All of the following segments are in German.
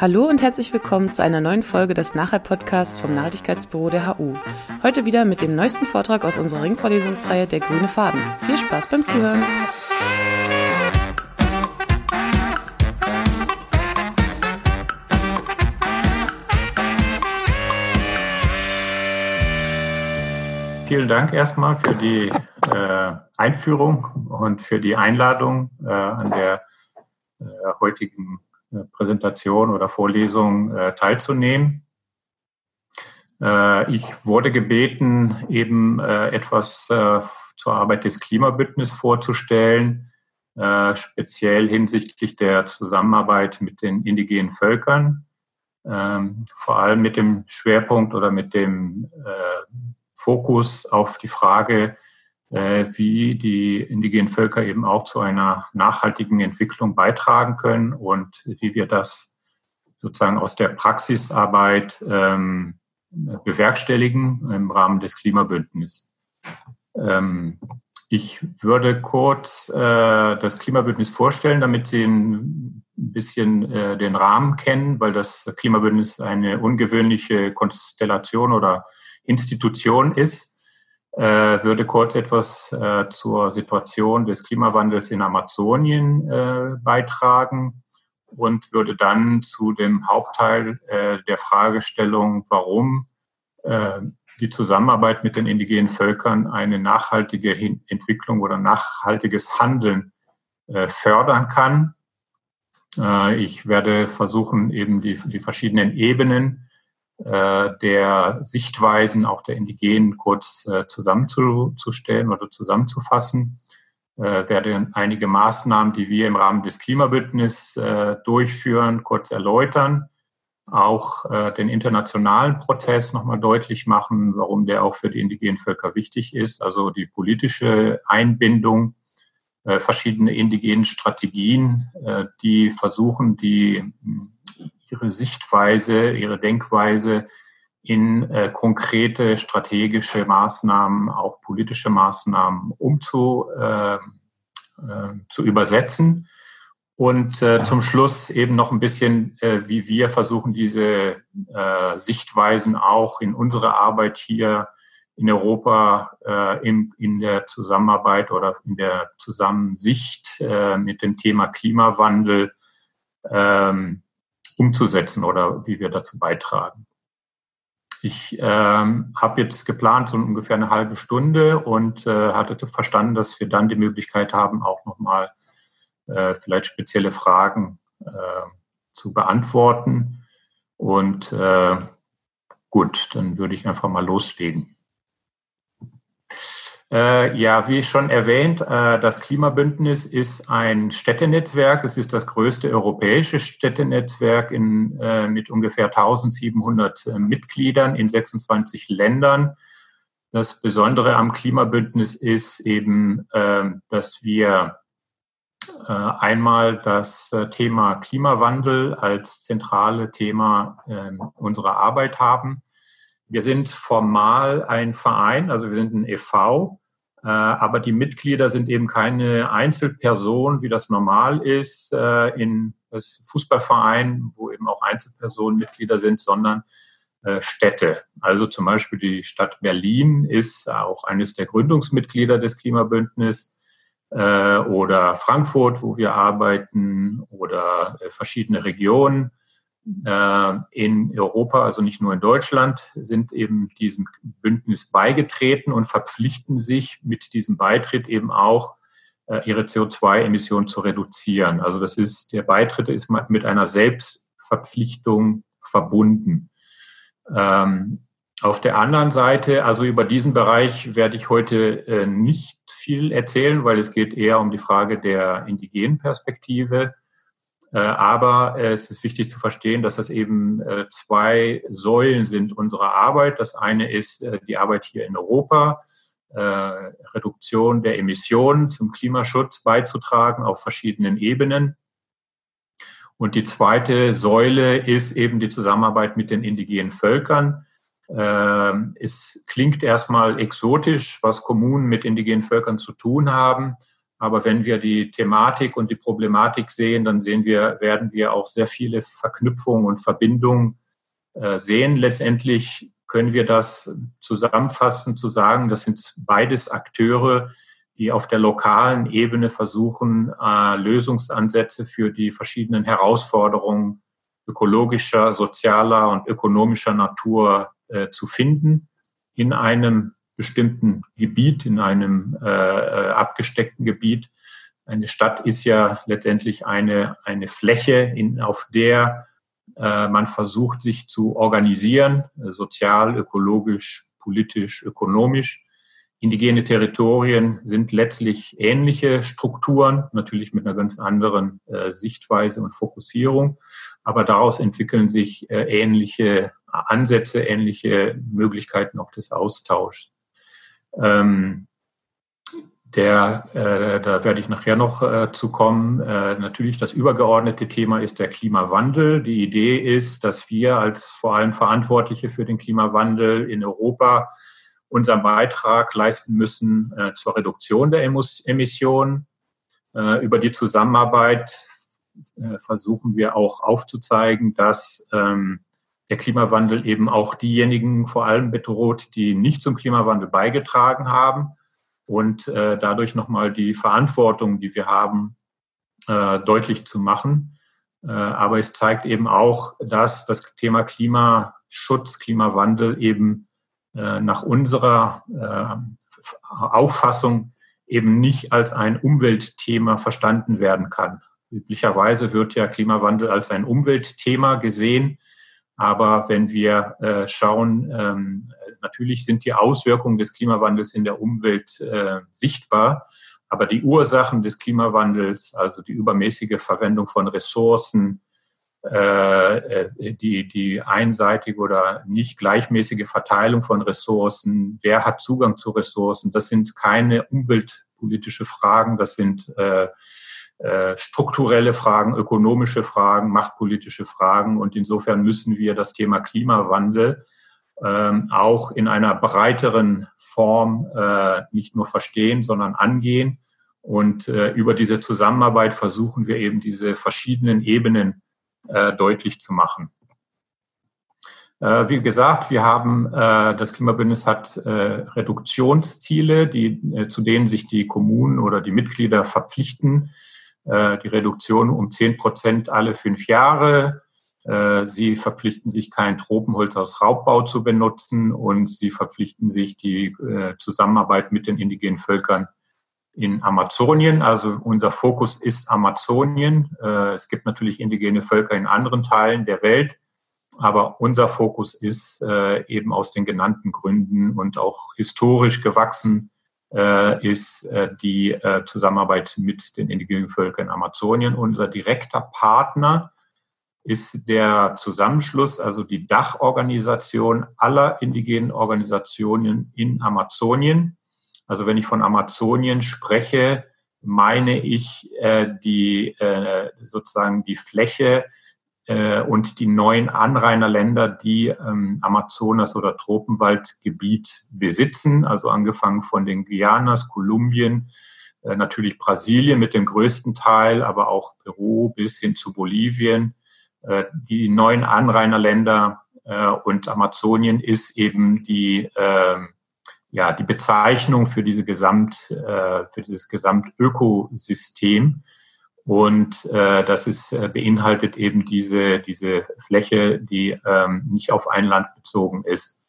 Hallo und herzlich willkommen zu einer neuen Folge des Nachhalt-Podcasts vom Nachhaltigkeitsbüro der HU. Heute wieder mit dem neuesten Vortrag aus unserer Ringvorlesungsreihe Der grüne Faden. Viel Spaß beim Zuhören! Vielen Dank erstmal für die äh, Einführung und für die Einladung äh, an der äh, heutigen Präsentation oder Vorlesung äh, teilzunehmen. Äh, ich wurde gebeten, eben etwas zur Arbeit des Klimabündnisses vorzustellen, speziell hinsichtlich der Zusammenarbeit mit den indigenen Völkern, ähm, vor allem mit dem Schwerpunkt oder mit dem Fokus auf die Frage, äh, wie die indigenen Völker eben auch zu einer nachhaltigen Entwicklung beitragen können und wie wir das sozusagen aus der Praxisarbeit ähm, bewerkstelligen im Rahmen des Klimabündnisses. Ähm, ich würde kurz äh, das Klimabündnis vorstellen, damit Sie ein bisschen äh, den Rahmen kennen, weil das Klimabündnis eine ungewöhnliche Konstellation oder Institution ist äh, würde kurz etwas äh, zur Situation des Klimawandels in Amazonien äh, beitragen und würde dann zu dem Hauptteil äh, der Fragestellung, warum äh, die Zusammenarbeit mit den indigenen Völkern eine nachhaltige Entwicklung oder nachhaltiges Handeln äh, fördern kann. Ich werde versuchen, eben die, die verschiedenen Ebenen äh, der Sichtweisen auch der Indigenen kurz äh, zusammenzustellen oder zusammenzufassen. Äh, werde einige Maßnahmen, die wir im Rahmen des Klimabündnisses äh, durchführen, kurz erläutern. Auch äh, den internationalen Prozess nochmal deutlich machen, warum der auch für die indigenen Völker wichtig ist. Also die politische Einbindung äh, verschiedene indigenen Strategien, äh, die versuchen, die ihre Sichtweise, ihre Denkweise in äh, konkrete strategische Maßnahmen, auch politische Maßnahmen umzu, äh, äh, zu übersetzen. Und äh, zum Schluss eben noch ein bisschen, äh, wie wir versuchen, diese äh, Sichtweisen auch in unsere Arbeit hier in Europa äh, in, in der Zusammenarbeit oder in der Zusammensicht äh, mit dem Thema Klimawandel ähm, umzusetzen oder wie wir dazu beitragen. Ich ähm, habe jetzt geplant, so ungefähr eine halbe Stunde und äh, hatte verstanden, dass wir dann die Möglichkeit haben, auch nochmal äh, vielleicht spezielle Fragen äh, zu beantworten. Und äh, gut, dann würde ich einfach mal loslegen. Äh, ja, wie schon erwähnt, äh, das Klimabündnis ist ein Städtenetzwerk. Es ist das größte europäische Städtenetzwerk in, äh, mit ungefähr 1700 äh, Mitgliedern in 26 Ländern. Das Besondere am Klimabündnis ist eben, ähm, dass wir äh, einmal das äh, Thema Klimawandel als zentrale Thema ähm, unserer Arbeit haben. Wir sind formal ein Verein, also wir sind ein e.V., äh, aber die Mitglieder sind eben keine Einzelpersonen, wie das normal ist äh, in das Fußballverein, wo eben auch Einzelpersonen Mitglieder sind, sondern äh, Städte. Also zum Beispiel die Stadt Berlin ist auch eines der Gründungsmitglieder des Klimabündnisses oder Frankfurt, wo wir arbeiten, oder verschiedene Regionen äh, in Europa, also nicht nur in Deutschland, sind eben diesem Bündnis beigetreten und verpflichten sich mit diesem Beitritt eben auch, äh, ihre CO2-Emissionen zu reduzieren. Also das ist, der Beitritt ist mit einer Selbstverpflichtung verbunden. Ähm, auf der anderen Seite, also über diesen Bereich werde ich heute äh, nicht viel erzählen, weil es geht eher um die Frage der indigenen Perspektive. Äh, aber äh, es ist wichtig zu verstehen, dass das eben äh, zwei Säulen sind unserer Arbeit. Das eine ist die Arbeit hier in Europa, Reduktion der Emissionen zum Klimaschutz beizutragen auf verschiedenen Ebenen. Und die zweite Säule ist eben die Zusammenarbeit mit den indigenen Völkern. Ähm, es klingt erstmal exotisch, was Kommunen mit indigenen Völkern zu tun haben. Aber wenn wir die Thematik und die Problematik sehen, dann sehen wir, werden wir auch sehr viele Verknüpfungen und Verbindungen äh, sehen. Letztendlich können wir das zusammenfassen, zu sagen, das sind beides Akteure, die auf der lokalen Ebene versuchen, äh, Lösungsansätze für die verschiedenen Herausforderungen ökologischer, sozialer und ökonomischer Natur äh, zu finden in einem bestimmten Gebiet, in einem äh, äh abgesteckten Gebiet. Eine Stadt ist ja letztendlich eine, eine Fläche, in, auf der äh, man versucht, sich zu organisieren, sozial, ökologisch, politisch, ökonomisch. Indigene Territorien sind letztlich ähnliche Strukturen, natürlich mit einer ganz anderen äh, Sichtweise und Fokussierung, aber daraus entwickeln sich äh, ähnliche Ansätze, ähnliche Möglichkeiten auch des Austauschs. Ähm, der, äh, da werde ich nachher noch äh, zu kommen. Äh, natürlich das übergeordnete Thema ist der Klimawandel. Die Idee ist, dass wir als vor allem Verantwortliche für den Klimawandel in Europa unseren Beitrag leisten müssen äh, zur Reduktion der Emissionen. Äh, über die Zusammenarbeit äh, versuchen wir auch aufzuzeigen, dass ähm, der Klimawandel eben auch diejenigen vor allem bedroht, die nicht zum Klimawandel beigetragen haben und äh, dadurch nochmal die Verantwortung, die wir haben, äh, deutlich zu machen. Äh, aber es zeigt eben auch, dass das Thema Klimaschutz, Klimawandel eben äh, nach unserer äh, Auffassung eben nicht als ein Umweltthema verstanden werden kann. Üblicherweise wird ja Klimawandel als ein Umweltthema gesehen. Aber wenn wir äh, schauen, ähm, natürlich sind die Auswirkungen des Klimawandels in der Umwelt äh, sichtbar. Aber die Ursachen des Klimawandels, also die übermäßige Verwendung von Ressourcen, äh, äh die, die einseitige oder nicht gleichmäßige Verteilung von Ressourcen, wer hat Zugang zu Ressourcen, das sind keine umweltpolitische Fragen, das sind äh, strukturelle Fragen, ökonomische Fragen, machtpolitische Fragen. Und insofern müssen wir das Thema Klimawandel ähm, auch in einer breiteren Form äh, nicht nur verstehen, sondern angehen. Und äh, über diese Zusammenarbeit versuchen wir eben diese verschiedenen Ebenen äh, deutlich zu machen. Äh, wie gesagt, wir haben, äh, das Klimabündnis hat äh, Reduktionsziele, die, zu denen sich die Kommunen oder die Mitglieder verpflichten, äh, die Reduktion um 10 Prozent alle fünf Jahre. Äh, sie verpflichten sich, kein Tropenholz aus Raubbau zu benutzen und sie verpflichten sich die äh, Zusammenarbeit mit den indigenen Völkern in Amazonien. Also unser Fokus ist Amazonien. Es gibt natürlich indigene Völker in anderen Teilen der Welt, aber unser Fokus ist eben aus den genannten Gründen und auch historisch gewachsen ist äh, die äh, Zusammenarbeit mit den indigenen Völkern in Amazonien. Unser direkter Partner ist der Zusammenschluss, also die Dachorganisation aller indigenen Organisationen in Amazonien. Also wenn ich von Amazonien spreche, meine ich äh, die äh, sozusagen die Fläche äh, und die neuen Anrainerländer, die ähm, Amazonas- oder Tropenwaldgebiet besitzen, also angefangen von den Guyanas, Kolumbien, äh, natürlich Brasilien mit dem größten Teil, aber auch Peru bis hin zu Bolivien. Äh, die neuen Anrainerländer äh, und Amazonien ist eben die, äh, ja, die Bezeichnung für diese Gesamt, äh, für dieses Gesamtökosystem. Und äh, das ist, äh, beinhaltet eben diese, diese Fläche, die ähm, nicht auf ein Land bezogen ist.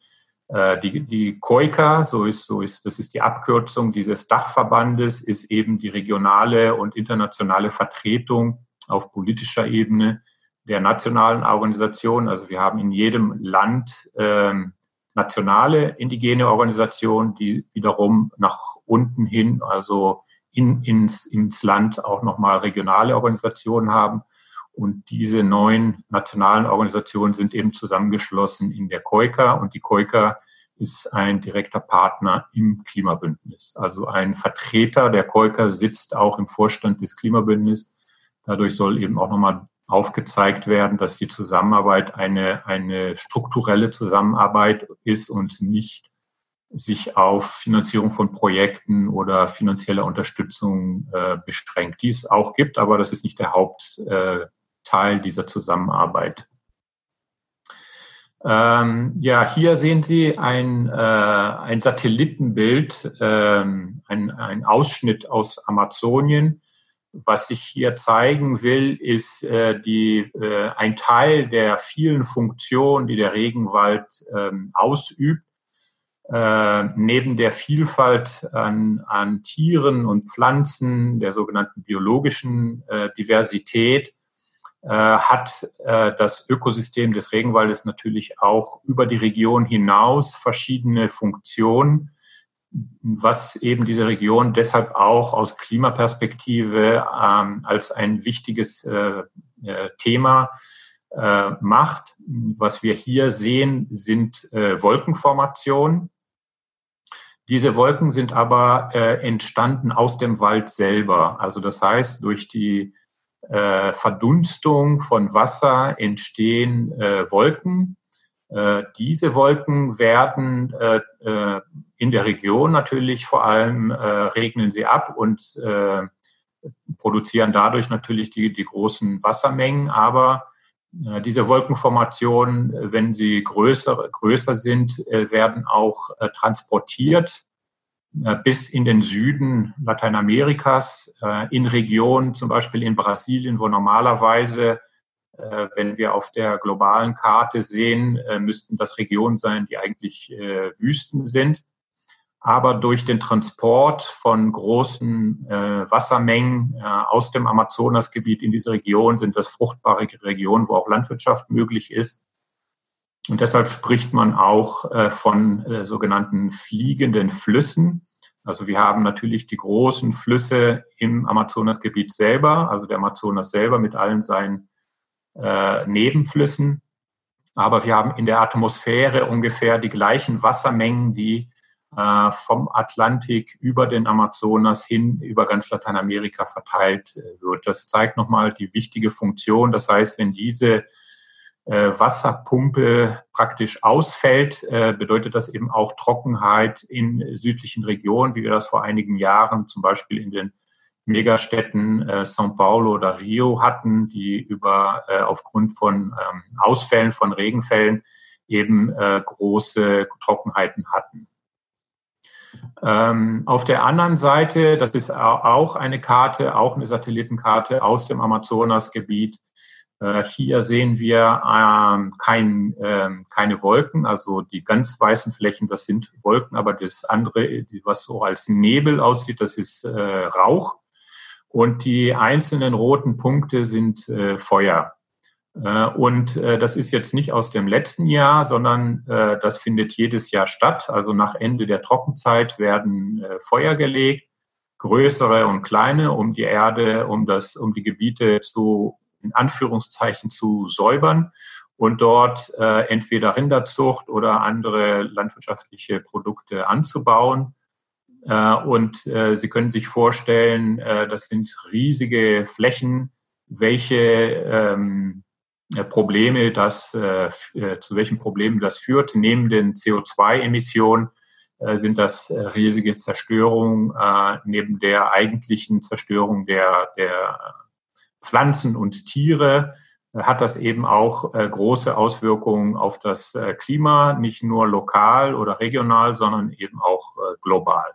Äh, die, die COICA, so ist, so ist, das ist die Abkürzung dieses Dachverbandes, ist eben die regionale und internationale Vertretung auf politischer Ebene der nationalen Organisationen. Also wir haben in jedem Land ähm, nationale indigene Organisationen, die wiederum nach unten hin, also in, ins, ins Land auch nochmal regionale Organisationen haben. Und diese neuen nationalen Organisationen sind eben zusammengeschlossen in der COICA. Und die COICA ist ein direkter Partner im Klimabündnis. Also ein Vertreter der COICA sitzt auch im Vorstand des Klimabündnisses. Dadurch soll eben auch nochmal aufgezeigt werden, dass die Zusammenarbeit eine, eine strukturelle Zusammenarbeit ist und nicht sich auf Finanzierung von Projekten oder finanzielle Unterstützung äh, beschränkt, die es auch gibt, aber das ist nicht der Hauptteil äh, dieser Zusammenarbeit. Ähm, ja, hier sehen Sie ein, äh, ein Satellitenbild, ähm, ein, ein Ausschnitt aus Amazonien. Was ich hier zeigen will, ist äh, die, äh, ein Teil der vielen Funktionen, die der Regenwald ähm, ausübt. Äh, neben der Vielfalt an, an Tieren und Pflanzen, der sogenannten biologischen äh, Diversität, äh, hat äh, das Ökosystem des Regenwaldes natürlich auch über die Region hinaus verschiedene Funktionen, was eben diese Region deshalb auch aus Klimaperspektive ähm, als ein wichtiges äh, Thema macht. Was wir hier sehen, sind Wolkenformationen. Diese Wolken sind aber entstanden aus dem Wald selber. Also das heißt, durch die äh, Verdunstung von Wasser entstehen äh, Wolken. Äh, diese Wolken werden äh, äh, in der Region natürlich vor allem äh, regnen sie ab und äh, produzieren dadurch natürlich die, die großen Wassermengen. Aber äh, diese Wolkenformationen, wenn sie größer, größer sind, äh, werden auch äh, transportiert äh, bis in den Süden Lateinamerikas, in Regionen, zum Beispiel in Brasilien, wo normalerweise, wenn wir auf der globalen Karte sehen, müssten das Regionen sein, die eigentlich Wüsten sind. Aber durch den Transport von großen Wassermengen aus dem Amazonasgebiet in diese Region sind das fruchtbare Regionen, wo auch Landwirtschaft möglich ist. Und deshalb spricht man auch äh, von äh, sogenannten fliegenden Flüssen. Also wir haben natürlich die großen Flüsse im Amazonasgebiet selber, also der Amazonas selber mit allen seinen äh, Nebenflüssen. Aber wir haben in der Atmosphäre ungefähr die gleichen Wassermengen, die äh, vom Atlantik über den Amazonas hin über ganz Lateinamerika verteilt äh, wird. Das zeigt nochmal die wichtige Funktion. Das heißt, wenn diese äh, Wasserpumpe praktisch ausfällt, äh, bedeutet das eben auch Trockenheit in südlichen Regionen, wie wir das vor einigen Jahren zum Beispiel in den Megastädten äh, São Paulo oder Rio hatten, die über äh, aufgrund von ähm, Ausfällen von Regenfällen eben äh, große Trockenheiten hatten. Ähm, auf der anderen Seite, das ist auch eine Karte, auch eine Satellitenkarte aus dem Amazonasgebiet, äh, hier sehen wir ähm, kein, ähm, keine Wolken, also die ganz weißen Flächen, das sind Wolken, aber das andere, was so als Nebel aussieht, das ist äh, Rauch. Und die einzelnen roten Punkte sind äh, Feuer. Äh, und äh, das ist jetzt nicht aus dem letzten Jahr, sondern äh, das findet jedes Jahr statt. Also nach Ende der Trockenzeit werden Feuer gelegt, größere und kleine, um die Erde, um das, um die Gebiete zu in Anführungszeichen zu säubern und dort entweder Rinderzucht oder andere landwirtschaftliche Produkte anzubauen. Und Sie können sich vorstellen, das sind riesige Flächen, welche ähm, Probleme das, äh, äh, zu welchen Problemen das führt. Neben den CO2-Emissionen sind das riesige Zerstörungen neben der eigentlichen Zerstörung der, der Pflanzen und Tiere äh, hat das eben auch äh, große Auswirkungen auf das äh, Klima, nicht nur lokal oder regional, sondern eben auch global.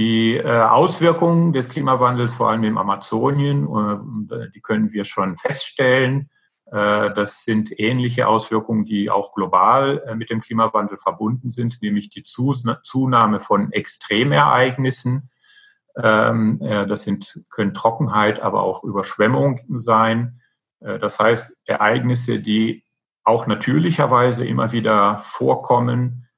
Die Auswirkungen des Klimawandels, vor allem im Amazonien, die können wir schon feststellen. Das sind ähnliche Auswirkungen, die auch global mit dem Klimawandel verbunden sind, nämlich die Zunahme von Extremereignissen, ähm, das sind, können Trockenheit, aber auch Überschwemmung sein. Äh, das heißt, Ereignisse, die auch natürlicherweise immer wieder vorkommen, äh,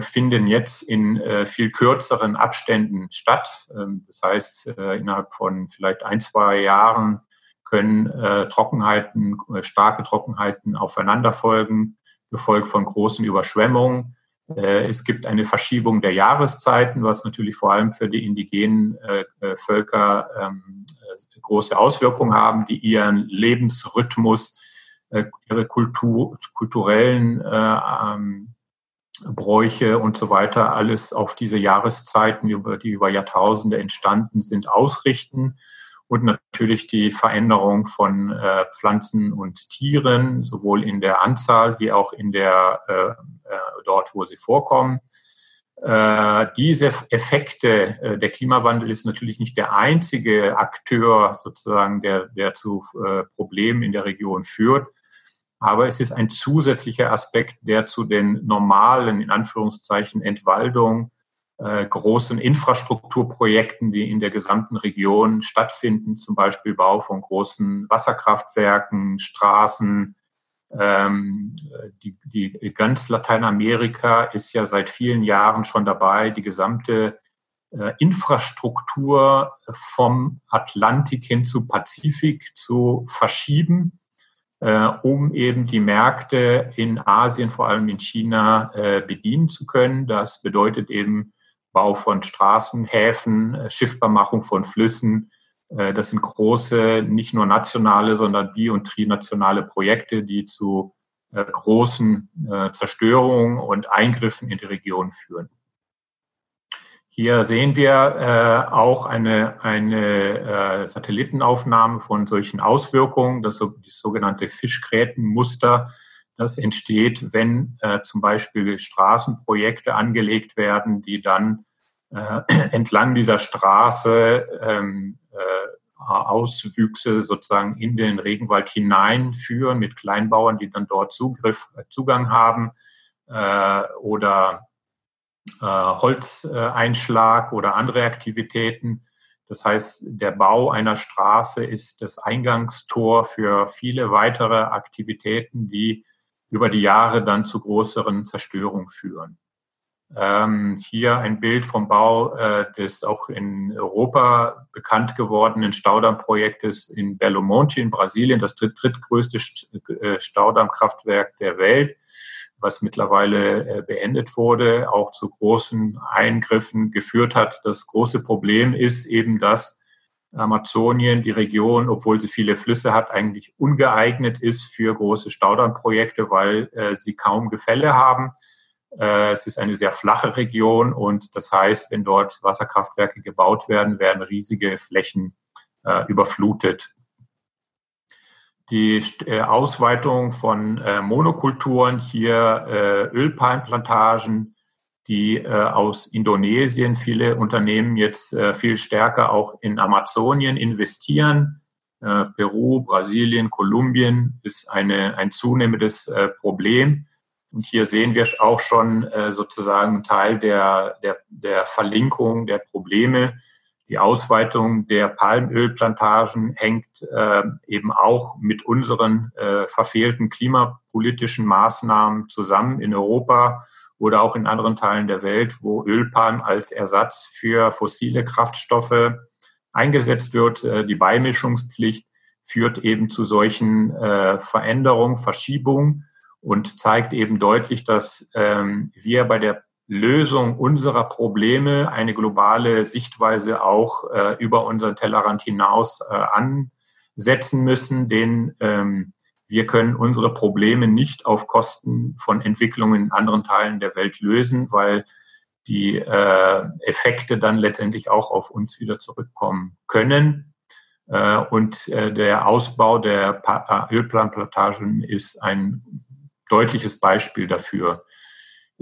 finden jetzt in äh, viel kürzeren Abständen statt. Ähm, das heißt, innerhalb von vielleicht ein, zwei Jahren können Trockenheiten, starke Trockenheiten aufeinander folgen, gefolgt von großen Überschwemmungen. Äh, es gibt eine Verschiebung der Jahreszeiten, was natürlich vor allem für die indigenen äh, äh, Völker ähm, große Auswirkungen haben, die ihren Lebensrhythmus äh, ihre Kultur, kulturellen äh, ähm, Bräuche und so weiter alles auf diese Jahreszeiten, über die über Jahrtausende entstanden sind, ausrichten und natürlich die Veränderung von äh, Pflanzen und Tieren, sowohl in der Anzahl wie auch in der äh, äh, dort, wo sie vorkommen. Äh, diese Effekte, äh, der Klimawandel ist natürlich nicht der einzige Akteur sozusagen, der, der zu äh, Problemen in der Region führt. Aber es ist ein zusätzlicher Aspekt, der zu den normalen, in Anführungszeichen, Entwaldung, äh, großen Infrastrukturprojekten, die in der gesamten Region stattfinden, zum Beispiel Bau von großen Wasserkraftwerken, Straßen. Ähm, die, die ganz Lateinamerika ist ja seit vielen Jahren schon dabei, die gesamte äh, Infrastruktur vom Atlantik hin zu Pazifik zu verschieben um eben die Märkte in Asien, vor allem in China, äh, bedienen zu können. Das bedeutet eben Bau von Straßen, Häfen, äh, Schiffbarmachung von Flüssen. Äh, das sind große, nicht nur nationale, sondern bi- und trinationale Projekte, die zu äh, großen äh, Zerstörungen und Eingriffen in die Region führen. Hier sehen wir äh, auch eine, eine äh, Satellitenaufnahme von solchen Auswirkungen, das, das sogenannte Fischgrätenmuster, das entsteht, wenn äh, zum Beispiel Straßenprojekte angelegt werden, die dann äh, entlang dieser Straße ähm, äh, Auswüchse sozusagen in den Regenwald hineinführen mit Kleinbauern, die dann dort Zugriff, Zugang haben äh, oder Holzeinschlag oder andere Aktivitäten. Das heißt, der Bau einer Straße ist das Eingangstor für viele weitere Aktivitäten, die über die Jahre dann zu größeren Zerstörungen führen. Ähm, hier ein Bild vom Bau äh, des auch in Europa bekannt gewordenen Staudammprojektes in Belo Monte in Brasilien, das drittgrößte äh, Staudammkraftwerk der Welt was mittlerweile äh, beendet wurde, auch zu großen Eingriffen geführt hat. Das große Problem ist eben, dass Amazonien, die Region, obwohl sie viele Flüsse hat, eigentlich ungeeignet ist für große Staudammprojekte, weil äh, sie kaum Gefälle haben. Äh, es ist eine sehr flache Region und das heißt, wenn dort Wasserkraftwerke gebaut werden, werden riesige Flächen überflutet die äh, Ausweitung von äh, Monokulturen, hier äh, Ölpalmplantagen, die aus Indonesien viele Unternehmen jetzt viel stärker auch in Amazonien investieren. Peru, Brasilien, Kolumbien ist eine, ein zunehmendes Problem. Und hier sehen wir auch schon sozusagen Teil der, der, der Verlinkung der Probleme die Ausweitung der Palmölplantagen hängt äh, eben auch mit unseren äh, verfehlten klimapolitischen Maßnahmen zusammen in Europa oder auch in anderen Teilen der Welt, wo Ölpalm als Ersatz für fossile Kraftstoffe eingesetzt wird. Äh, die Beimischungspflicht führt eben zu solchen äh, Veränderungen, Verschiebungen und zeigt eben deutlich, dass ähm, wir bei der Lösung unserer Probleme eine globale Sichtweise auch äh, über unseren Tellerrand hinaus äh, ansetzen müssen, denn ähm, wir können unsere Probleme nicht auf Kosten von Entwicklungen in anderen Teilen der Welt lösen, weil die äh, Effekte dann letztendlich auch auf uns wieder zurückkommen können. Äh, und äh, der Ausbau der pa äh, Ölplanplantagen ist ein deutliches Beispiel dafür.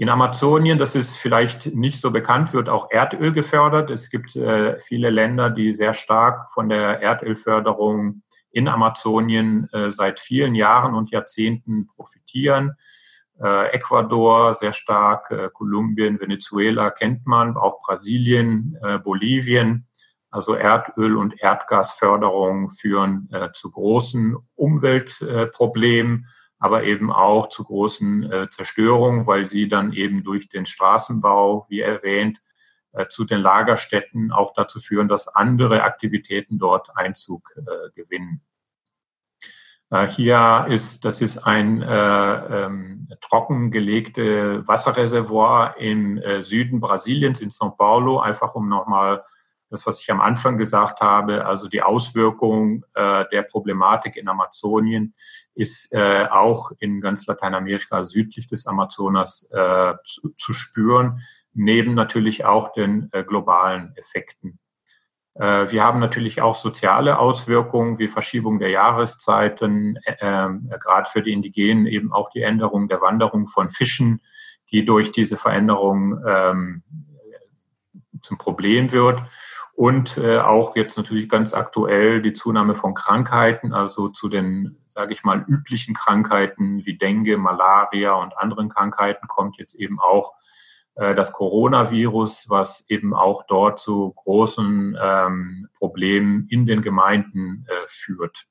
In Amazonien, das ist vielleicht nicht so bekannt, wird auch Erdöl gefördert. Es gibt äh, viele Länder, die sehr stark von der Erdölförderung in Amazonien äh, seit vielen Jahren und Jahrzehnten profitieren. Äh, Ecuador sehr stark, äh, Kolumbien, Venezuela kennt man, auch Brasilien, äh, Bolivien. Also Erdöl- und Erdgasförderung führen äh, zu großen Umweltproblemen aber eben auch zu großen äh, Zerstörungen, weil sie dann eben durch den Straßenbau, wie erwähnt, äh, zu den Lagerstätten auch dazu führen, dass andere Aktivitäten dort Einzug äh, gewinnen. Äh, hier ist, das ist ein äh, ähm, trockengelegte Wasserreservoir im äh, Süden Brasiliens in São Paulo, einfach um nochmal das, was ich am Anfang gesagt habe, also die Auswirkung äh, der Problematik in Amazonien ist äh, auch in ganz Lateinamerika südlich des Amazonas äh, zu, zu spüren, neben natürlich auch den äh, globalen Effekten. Äh, wir haben natürlich auch soziale Auswirkungen wie Verschiebung der Jahreszeiten, äh, äh, gerade für die Indigenen eben auch die Änderung der Wanderung von Fischen, die durch diese Veränderung ähm, zum Problem wird. Und äh, auch jetzt natürlich ganz aktuell die Zunahme von Krankheiten, also zu den, sage ich mal, üblichen Krankheiten wie Dengue, Malaria und anderen Krankheiten kommt jetzt eben auch äh, das Coronavirus, was eben auch dort zu großen ähm, Problemen in den Gemeinden äh, führt.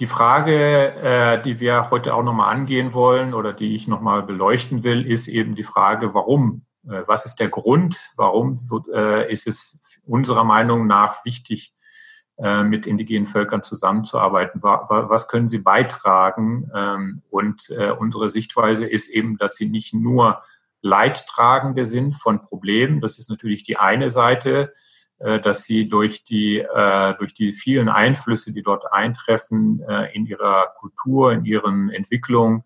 Die Frage, äh, die wir heute auch nochmal angehen wollen oder die ich nochmal beleuchten will, ist eben die Frage, warum was ist der Grund? Warum äh, ist es unserer Meinung nach wichtig, äh, mit indigenen Völkern zusammenzuarbeiten? Was können sie beitragen? Ähm, und unsere Sichtweise ist eben, dass sie nicht nur Leidtragende sind von Problemen. Das ist natürlich die eine Seite, dass sie durch die, durch die vielen Einflüsse, die dort eintreffen, in ihrer Kultur, in ihren Entwicklungen,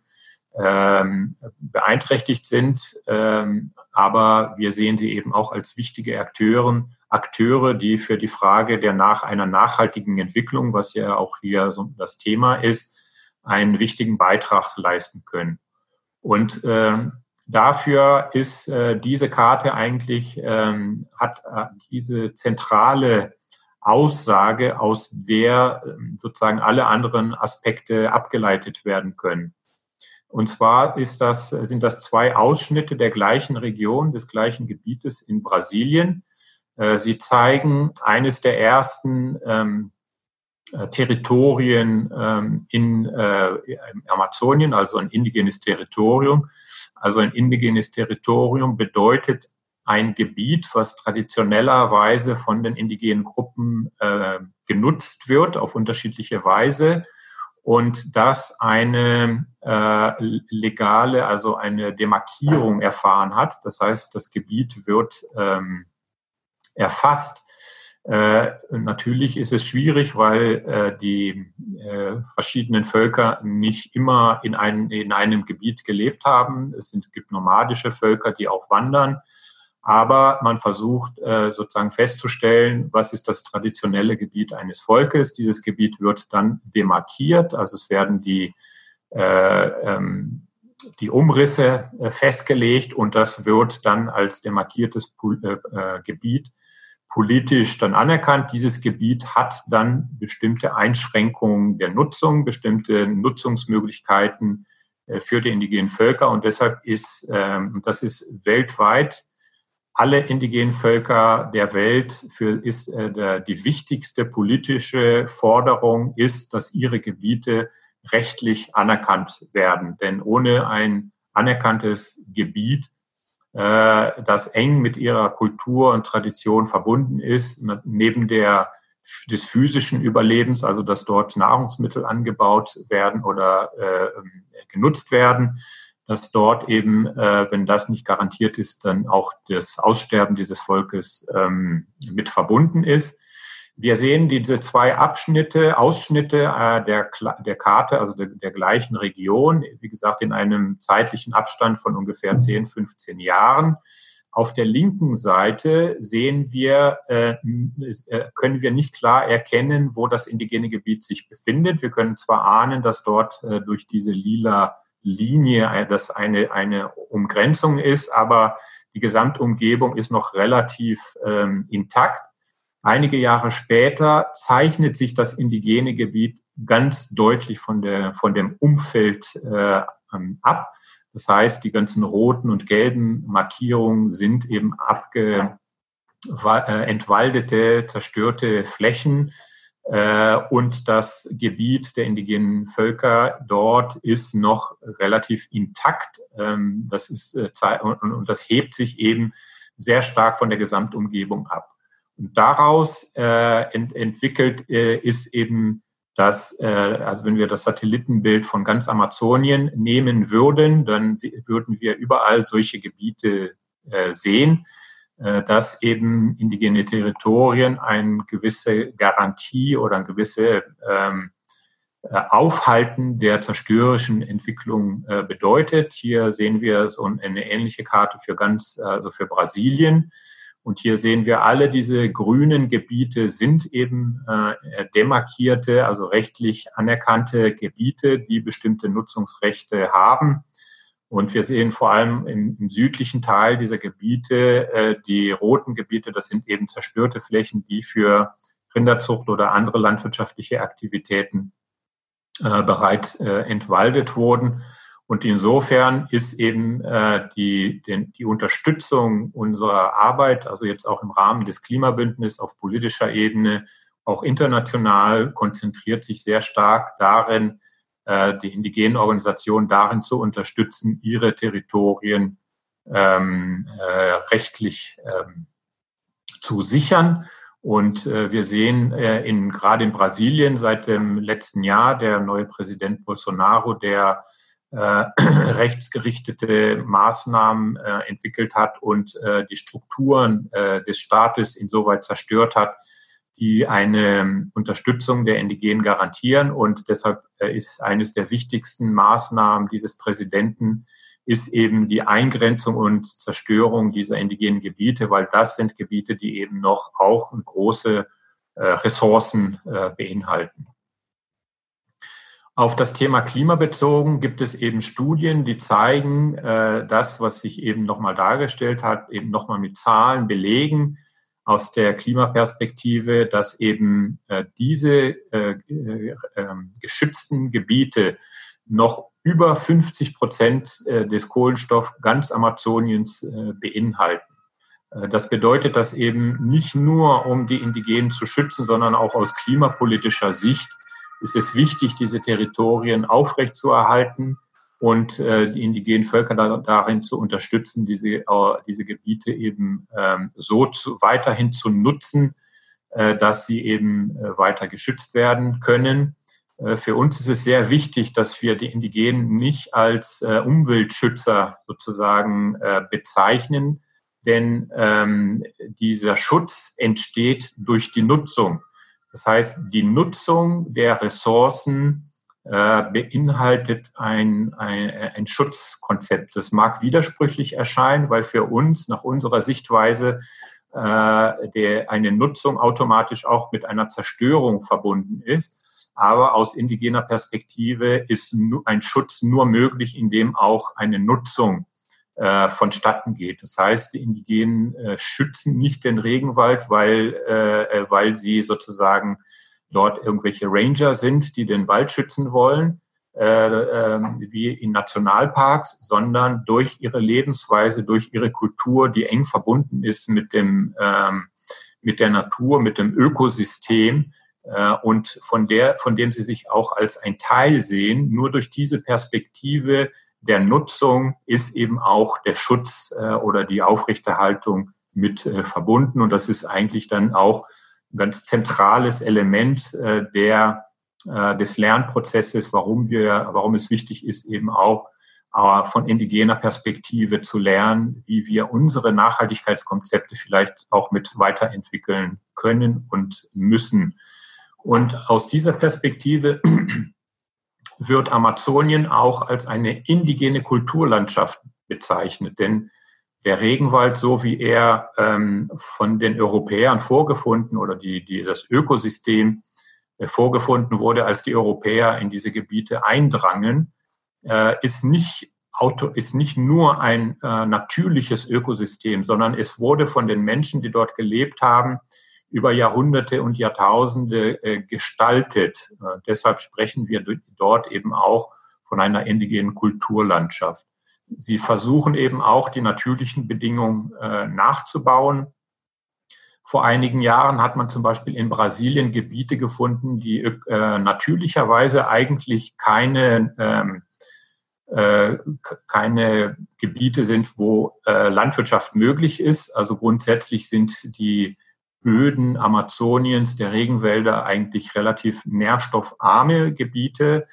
ähm, beeinträchtigt sind. Ähm, aber wir sehen sie eben auch als wichtige Akteure, Akteure, die für die Frage der nach einer nachhaltigen Entwicklung, was ja auch hier so das Thema ist, einen wichtigen Beitrag leisten können. Und äh, dafür ist äh, diese Karte eigentlich, ähm, hat äh, diese zentrale Aussage, aus der äh, sozusagen alle anderen Aspekte abgeleitet werden können. Und zwar das, sind das zwei Ausschnitte der gleichen Region, des gleichen Gebietes in Brasilien. Äh, sie zeigen eines der ersten ähm, äh, Territorien ähm, in äh, Amazonien, also ein indigenes Territorium. Also ein indigenes Territorium bedeutet ein Gebiet, was traditionellerweise von den indigenen Gruppen äh, genutzt wird auf unterschiedliche Weise und das eine äh, legale, also eine Demarkierung erfahren hat. Das heißt, das Gebiet wird ähm, erfasst. Äh, natürlich ist es schwierig, weil äh, die äh, verschiedenen Völker nicht immer in, ein, in einem Gebiet gelebt haben. Es sind, gibt nomadische Völker, die auch wandern aber man versucht äh, sozusagen festzustellen, was ist das traditionelle Gebiet eines Volkes. Dieses Gebiet wird dann demarkiert, also es werden die, äh, ähm, die Umrisse äh, festgelegt und das wird dann als demarkiertes äh, äh, Gebiet politisch dann anerkannt. Dieses Gebiet hat dann bestimmte Einschränkungen der Nutzung, bestimmte Nutzungsmöglichkeiten für die indigenen Völker und deshalb ist, ähm, das ist weltweit alle indigenen Völker der Welt für ist äh, der, die wichtigste politische Forderung ist, dass ihre Gebiete rechtlich anerkannt werden. Denn ohne ein anerkanntes Gebiet, äh, das eng mit ihrer Kultur und Tradition verbunden ist, neben der des physischen Überlebens, also dass dort Nahrungsmittel angebaut werden oder äh, genutzt werden, dass dort eben, äh, wenn das nicht garantiert ist, dann auch das Aussterben dieses Volkes ähm, mit verbunden ist. Wir sehen diese zwei Abschnitte, Ausschnitte äh, der, der Karte, also der, der, gleichen Region, wie gesagt, in einem zeitlichen Abstand von ungefähr 10, 15 Jahren. Auf der linken Seite sehen wir, äh, äh, können wir nicht klar erkennen, wo das indigene Gebiet sich befindet. Wir können zwar ahnen, dass dort äh, durch diese lila Linie, äh, das eine, eine Umgrenzung ist, aber die Gesamtumgebung ist noch relativ ähm, intakt. Einige Jahre später zeichnet sich das indigene Gebiet ganz deutlich von, der, von dem Umfeld äh, ähm, ab. Das heißt, die ganzen roten und gelben Markierungen sind eben abge, äh, entwaldete, zerstörte Flächen, und das Gebiet der indigenen Völker dort ist noch relativ intakt. Ähm, das ist, äh, und das hebt sich eben sehr stark von der Gesamtumgebung ab. Und daraus äh, entwickelt ist eben das, also wenn wir das Satellitenbild von ganz Amazonien nehmen würden, dann würden wir überall solche Gebiete sehen. Äh, dass eben indigene Territorien eine gewisse Garantie oder eine gewisse ähm, äh, Aufhalten der zerstörerischen Entwicklung äh, bedeutet. Hier sehen wir so eine ähnliche Karte für ganz, also für Brasilien. Und hier sehen wir alle diese grünen Gebiete sind eben äh, demarkierte, also rechtlich anerkannte Gebiete, die bestimmte Nutzungsrechte haben. Und wir sehen vor allem im, im südlichen Teil dieser Gebiete, äh, die roten Gebiete, das sind eben zerstörte Flächen, die für Rinderzucht oder andere landwirtschaftliche Aktivitäten äh, bereits äh, entwaldet wurden. Und insofern ist eben äh, die, den, die Unterstützung unserer Arbeit, also jetzt auch im Rahmen des Klimabündnisses auf politischer Ebene, auch international, konzentriert sich sehr stark darin, die indigenen Organisationen darin zu unterstützen, ihre Territorien ähm, äh, rechtlich ähm, zu sichern. Und äh, wir sehen äh, in, gerade in Brasilien seit dem letzten Jahr der neue Präsident Bolsonaro, der äh, rechtsgerichtete Maßnahmen äh, entwickelt hat und äh, die Strukturen äh, des Staates insoweit zerstört hat, die eine Unterstützung der Indigenen garantieren. Und deshalb äh, ist eines der wichtigsten Maßnahmen dieses Präsidenten ist eben die Eingrenzung und Zerstörung dieser indigenen Gebiete, weil das sind Gebiete, die eben noch auch große äh, Ressourcen äh, beinhalten. Auf das Thema Klima bezogen gibt es eben Studien, die zeigen, äh, das, was sich eben nochmal dargestellt hat, eben nochmal mit Zahlen belegen aus der Klimaperspektive, dass eben äh, diese äh, äh, ähm, geschützten Gebiete noch über 50 Prozent äh, des Kohlenstoff ganz Amazoniens äh, beinhalten. Äh, das bedeutet, dass eben nicht nur um die Indigenen zu schützen, sondern auch aus klimapolitischer Sicht ist es wichtig, diese Territorien aufrechtzuerhalten und die indigenen Völker darin zu unterstützen, diese, diese Gebiete eben ähm, so zu, weiterhin zu nutzen, dass sie eben weiter geschützt werden können. Äh, für uns ist es sehr wichtig, dass wir die Indigenen nicht als äh, Umweltschützer sozusagen äh, bezeichnen, denn ähm, dieser Schutz entsteht durch die Nutzung. Das heißt, die Nutzung der Ressourcen äh, beinhaltet ein, ein, ein Schutzkonzept. Das mag widersprüchlich erscheinen, weil für uns nach unserer Sichtweise äh, der, eine Nutzung automatisch auch mit einer Zerstörung verbunden ist. Aber aus indigener Perspektive ist ein Schutz nur möglich, indem auch eine Nutzung äh, vonstatten geht. Das heißt, die Indigenen äh, schützen nicht den Regenwald, weil, äh, äh weil sie sozusagen dort irgendwelche Ranger sind, die den Wald schützen wollen, äh, äh, wie in Nationalparks, sondern durch ihre Lebensweise, durch ihre Kultur, die eng verbunden ist mit dem, ähm, mit der Natur, mit dem Ökosystem, äh, und von der, von dem sie sich auch als ein Teil sehen. Nur durch diese Perspektive der Nutzung ist eben auch der Schutz äh, oder die Aufrechterhaltung mit äh, verbunden. Und das ist eigentlich dann auch ganz zentrales Element der, des Lernprozesses, warum wir, warum es wichtig ist, eben auch von indigener Perspektive zu lernen, wie wir unsere Nachhaltigkeitskonzepte vielleicht auch mit weiterentwickeln können und müssen. Und aus dieser Perspektive wird Amazonien auch als eine indigene Kulturlandschaft bezeichnet. Denn der Regenwald, so wie er ähm, von den Europäern vorgefunden oder die, die, das Ökosystem äh, vorgefunden wurde, als die Europäer in diese Gebiete eindrangen, äh, ist, nicht auto, ist nicht nur ein äh, natürliches Ökosystem, sondern es wurde von den Menschen, die dort gelebt haben, über Jahrhunderte und Jahrtausende äh, gestaltet. Äh, deshalb sprechen wir dort eben auch von einer indigenen Kulturlandschaft. Sie versuchen eben auch die natürlichen Bedingungen äh, nachzubauen. Vor einigen Jahren hat man zum Beispiel in Brasilien Gebiete gefunden, die äh, natürlicherweise eigentlich keine, ähm, äh, keine Gebiete sind, wo äh, Landwirtschaft möglich ist. Also grundsätzlich sind die Böden Amazoniens, der Regenwälder eigentlich relativ nährstoffarme Gebiete.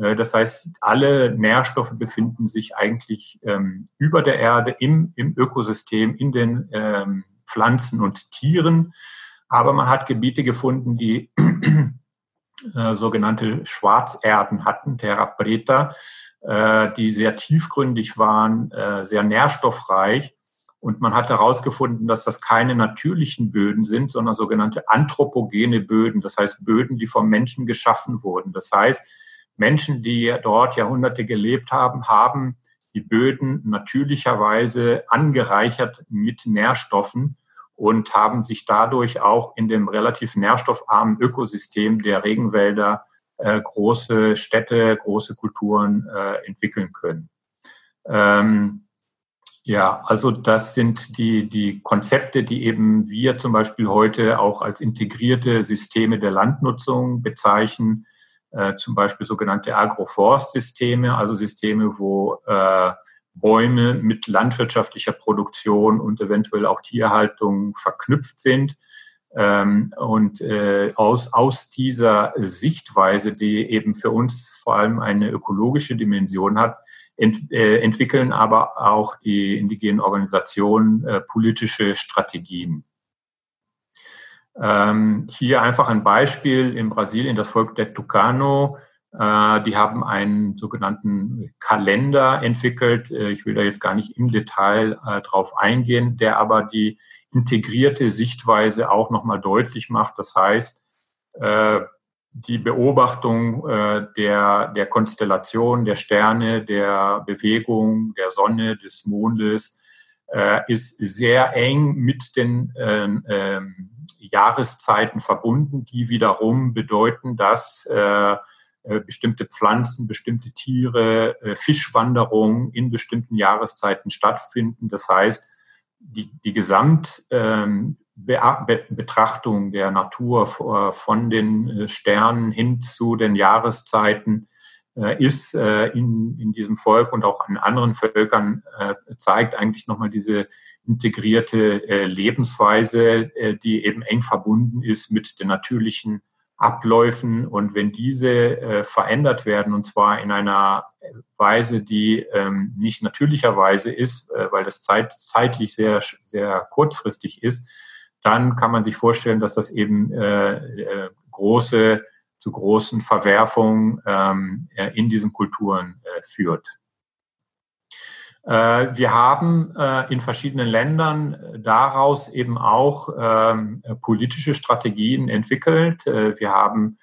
Äh, das heißt, alle Nährstoffe befinden sich eigentlich ähm, über der Erde, im, im Ökosystem, in den ähm, Pflanzen und Tieren. Aber man hat Gebiete gefunden, die äh, sogenannte Schwarzerden hatten, Terra Preta, äh, die sehr tiefgründig waren, äh, sehr nährstoffreich. Und man hat herausgefunden, dass das keine natürlichen Böden sind, sondern sogenannte anthropogene Böden. Das heißt Böden, die vom Menschen geschaffen wurden. Das heißt, Menschen, die dort Jahrhunderte gelebt haben, haben die Böden natürlicherweise angereichert mit Nährstoffen und haben sich dadurch auch in dem relativ nährstoffarmen Ökosystem der Regenwälder äh, große Städte, große Kulturen äh, entwickeln können. Ähm, ja, also das sind die, die Konzepte, die eben wir zum Beispiel heute auch als integrierte Systeme der Landnutzung bezeichnen, äh, zum Beispiel sogenannte Agroforstsysteme, also Systeme, wo äh, Bäume mit landwirtschaftlicher Produktion und eventuell auch Tierhaltung verknüpft sind. Ähm, und äh, aus, aus dieser Sichtweise, die eben für uns vor allem eine ökologische Dimension hat, ent, äh, entwickeln aber auch die indigenen Organisationen äh, politische Strategien. Ähm, hier einfach ein Beispiel in Brasilien, das Volk der Tucano, äh, die haben einen sogenannten Kalender entwickelt. Äh, ich will da jetzt gar nicht im Detail äh, drauf eingehen, der aber die integrierte Sichtweise auch nochmal deutlich macht. Das heißt, äh, die Beobachtung äh, der, der Konstellation, der Sterne, der Bewegung, der Sonne, des Mondes äh, ist sehr eng mit den ähm, ähm, Jahreszeiten verbunden, die wiederum bedeuten, dass äh, äh, bestimmte Pflanzen, bestimmte Tiere, äh, Fischwanderungen in bestimmten Jahreszeiten stattfinden. Das heißt, die, die Gesamtbetrachtung ähm, der Natur von den Sternen hin zu den Jahreszeiten ist in, in diesem Volk und auch an anderen Völkern zeigt eigentlich nochmal diese integrierte Lebensweise, die eben eng verbunden ist mit den natürlichen Abläufen. Und wenn diese äh, verändert werden und zwar in einer Weise, die ähm, nicht natürlicherweise ist, äh, weil das zeit, zeitlich sehr sehr kurzfristig ist, dann kann man sich vorstellen, dass das eben äh, äh, große zu großen Verwerfungen ähm, äh, in diesen Kulturen äh, führt. Äh, wir haben äh, in verschiedenen Ländern daraus eben auch ähm, politische Strategien entwickelt. Äh, wir haben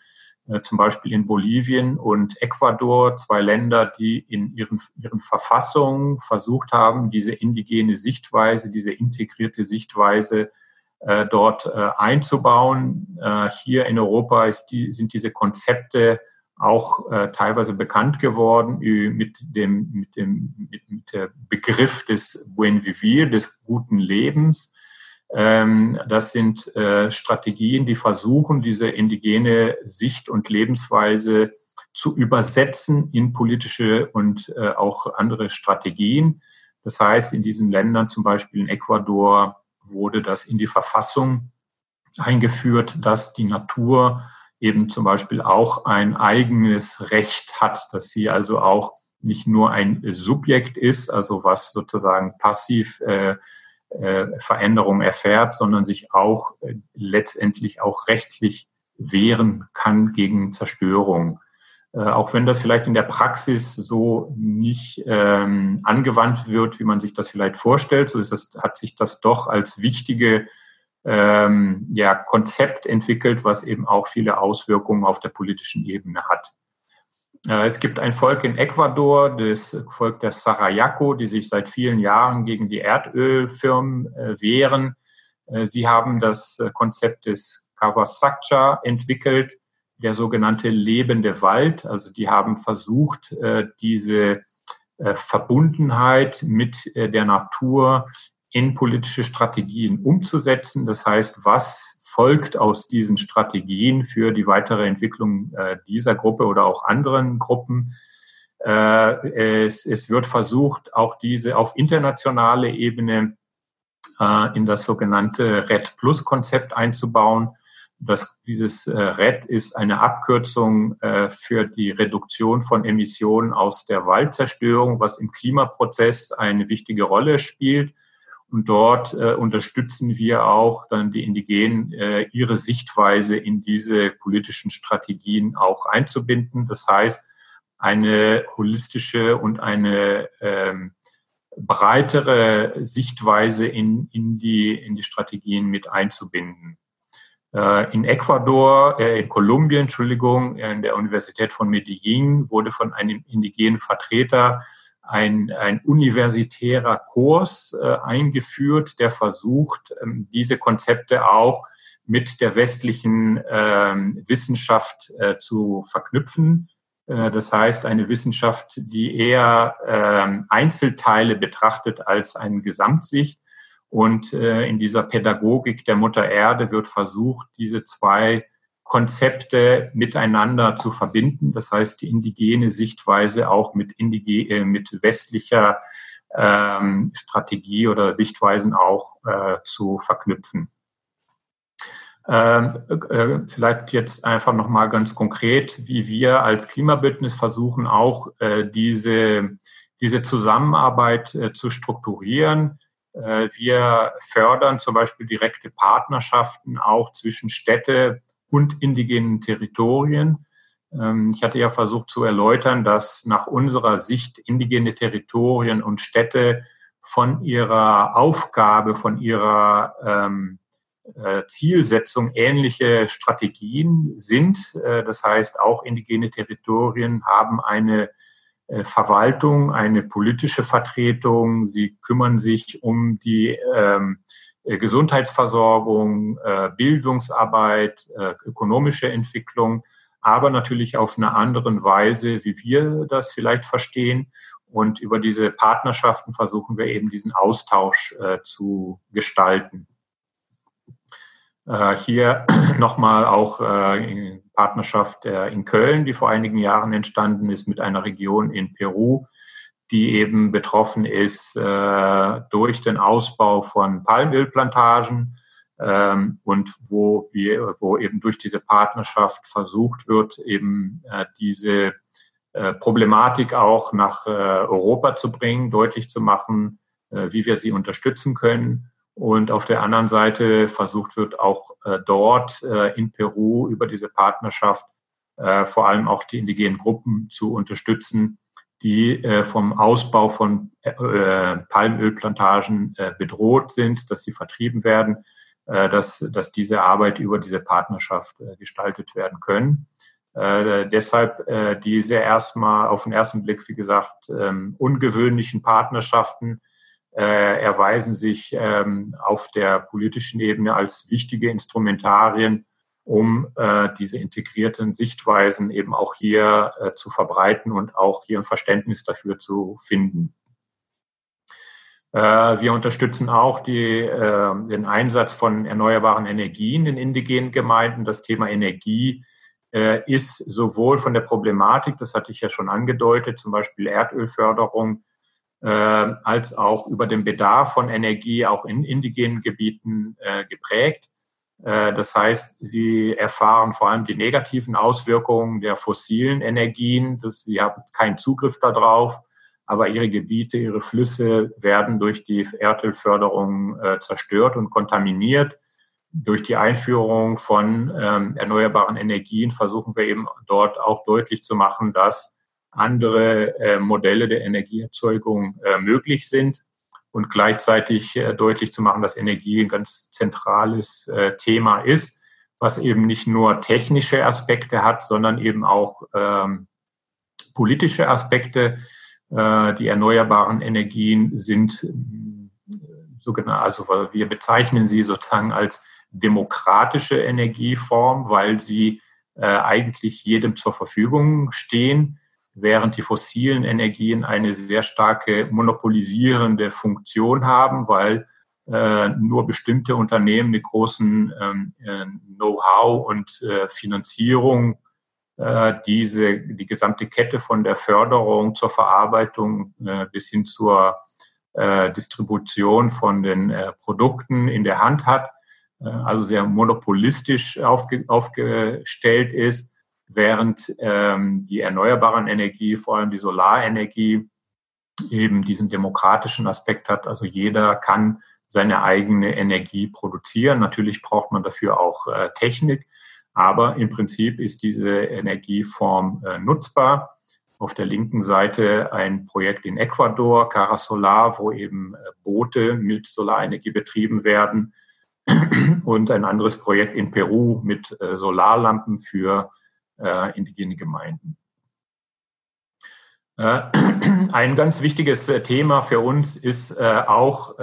zum Beispiel in Bolivien und Ecuador zwei Länder, die in ihren, ihren Verfassungen versucht haben, diese indigene Sichtweise, diese integrierte Sichtweise dort einzubauen. hier in Europa ist die, sind diese Konzepte auch äh, teilweise bekannt geworden mit dem, mit dem mit, mit der Begriff des Buen Vivir, des guten Lebens. Ähm, das sind äh, Strategien, die versuchen, diese indigene Sicht und Lebensweise zu übersetzen in politische und äh, auch andere Strategien. Das heißt, in diesen Ländern, zum Beispiel in Ecuador, wurde das in die Verfassung eingeführt, dass die Natur eben zum Beispiel auch ein eigenes Recht hat, dass sie also auch nicht nur ein Subjekt ist, also was sozusagen passiv äh, äh, Veränderungen erfährt, sondern sich auch äh, letztendlich auch rechtlich wehren kann gegen Zerstörung. Äh, auch wenn das vielleicht in der Praxis so nicht ähm, angewandt wird, wie man sich das vielleicht vorstellt, so ist das, hat sich das doch als wichtige ähm, ja, Konzept entwickelt, was eben auch viele Auswirkungen auf der politischen Ebene hat. Äh, es gibt ein Volk in Ecuador, das Volk der Sarayaco, die sich seit vielen Jahren gegen die Erdölfirmen äh, wehren. Äh, sie haben das äh, Konzept des Kawasakcha entwickelt, der sogenannte lebende Wald. Also die haben versucht, äh, diese äh, Verbundenheit mit der Natur in politische Strategien umzusetzen. Das heißt, was folgt aus diesen Strategien für die weitere Entwicklung äh, dieser Gruppe oder auch anderen Gruppen? Äh, es, es, wird versucht, auch diese auf internationale Ebene äh, in das sogenannte Red Plus Konzept einzubauen. Das, dieses äh, RED ist eine Abkürzung äh, für die Reduktion von Emissionen aus der Waldzerstörung, was im Klimaprozess eine wichtige Rolle spielt. Und dort äh, unterstützen wir auch dann die Indigenen, äh, ihre Sichtweise in diese politischen Strategien auch einzubinden. Das heißt, eine holistische und eine ähm, breitere Sichtweise in, in, die, in die Strategien mit einzubinden. Äh, in Ecuador, äh, in Kolumbien, Entschuldigung, in der Universität von Medellin wurde von einem indigenen Vertreter ein, ein universitärer Kurs äh, eingeführt, der versucht, ähm, diese Konzepte auch mit der westlichen ähm, Wissenschaft äh, zu verknüpfen. Äh, das heißt, eine Wissenschaft, die eher ähm, Einzelteile betrachtet als eine Gesamtsicht. Und äh, in dieser Pädagogik der Mutter Erde wird versucht, diese zwei Konzepte miteinander zu verbinden. Das heißt, die indigene Sichtweise auch mit, indige, äh, mit westlicher ähm, Strategie oder Sichtweisen auch äh, zu verknüpfen. Ähm, äh, vielleicht jetzt einfach nochmal ganz konkret, wie wir als Klimabündnis versuchen, auch äh, diese, diese Zusammenarbeit äh, zu strukturieren. Äh, wir fördern zum Beispiel direkte Partnerschaften auch zwischen Städte und indigenen Territorien. Ähm, ich hatte ja versucht zu erläutern, dass nach unserer Sicht indigene Territorien und Städte von ihrer Aufgabe, von ihrer ähm, äh, Zielsetzung ähnliche Strategien sind. Äh, das heißt, auch indigene Territorien haben eine Verwaltung, eine politische Vertretung. Sie kümmern sich um die ähm, Gesundheitsversorgung, Bildungsarbeit, ökonomische Entwicklung, aber natürlich auf einer anderen Weise, wie wir das vielleicht verstehen. Und über diese Partnerschaften versuchen wir eben diesen Austausch zu gestalten. Äh, hier nochmal auch äh, in Partnerschaft in Köln, die vor einigen Jahren entstanden ist mit einer Region in Peru, die eben betroffen ist äh, durch den Ausbau von Palmölplantagen ähm, und wo wir, wo eben durch diese Partnerschaft versucht wird, eben diese Problematik auch nach Europa zu bringen, deutlich zu machen, wie wir sie unterstützen können und auf der anderen Seite versucht wird auch äh, dort äh, in Peru über diese Partnerschaft äh, vor allem auch die indigenen Gruppen zu unterstützen, die äh, vom Ausbau von äh, Palmölplantagen äh, bedroht sind, dass sie vertrieben werden, dass, dass diese Arbeit über diese Partnerschaft gestaltet werden können. deshalb diese erstmal auf den ersten Blick, wie gesagt, ähm, ungewöhnlichen Partnerschaften, erweisen sich ähm, auf der politischen Ebene als wichtige Instrumentarien, um äh, diese integrierten Sichtweisen eben auch hier äh, zu verbreiten und auch hier ein Verständnis dafür zu finden. Äh, wir unterstützen auch die, äh, den Einsatz von erneuerbaren Energien in indigenen Gemeinden. Das Thema Energie äh, ist sowohl von der Problematik, das hatte ich ja schon angedeutet, zum Beispiel Erdölförderung, äh, als auch über den Bedarf von Energie auch in indigenen Gebieten äh, geprägt. Äh, das heißt, sie erfahren vor allem die negativen Auswirkungen der fossilen Energien. Das, sie haben keinen Zugriff darauf, aber ihre Gebiete, ihre Flüsse werden durch die Erdölförderung äh, zerstört und kontaminiert. Durch die Einführung von ähm, erneuerbaren Energien versuchen wir eben dort auch deutlich zu machen, dass andere äh, Modelle der Energieerzeugung äh, möglich sind und gleichzeitig äh, deutlich zu machen, dass Energie ein ganz zentrales äh, Thema ist, was eben nicht nur technische Aspekte hat, sondern eben auch ähm, politische Aspekte. Äh, die erneuerbaren Energien sind äh, sogenannt, also wir bezeichnen sie sozusagen als demokratische Energieform, weil sie eigentlich jedem zur Verfügung stehen während die fossilen Energien eine sehr starke monopolisierende Funktion haben, weil äh, nur bestimmte Unternehmen mit großem ähm, äh, Know-how und äh, Finanzierung äh, diese, die gesamte Kette von der Förderung zur Verarbeitung äh, bis hin zur äh, Distribution von den Produkten in der Hand hat. also sehr monopolistisch aufge, aufgestellt ist, während ähm, die erneuerbaren Energie, vor allem die Solarenergie, eben diesen demokratischen Aspekt hat. Also jeder kann seine eigene Energie produzieren. Natürlich braucht man dafür auch äh, Technik, aber im Prinzip ist diese Energieform äh, nutzbar. Auf der linken Seite ein Projekt in Ecuador, Cara Solar, wo eben äh, Boote mit Solarenergie betrieben werden und ein anderes Projekt in Peru mit äh, Solarlampen für äh, indigene Gemeinden. Äh, ein ganz wichtiges äh, Thema für uns ist äh, auch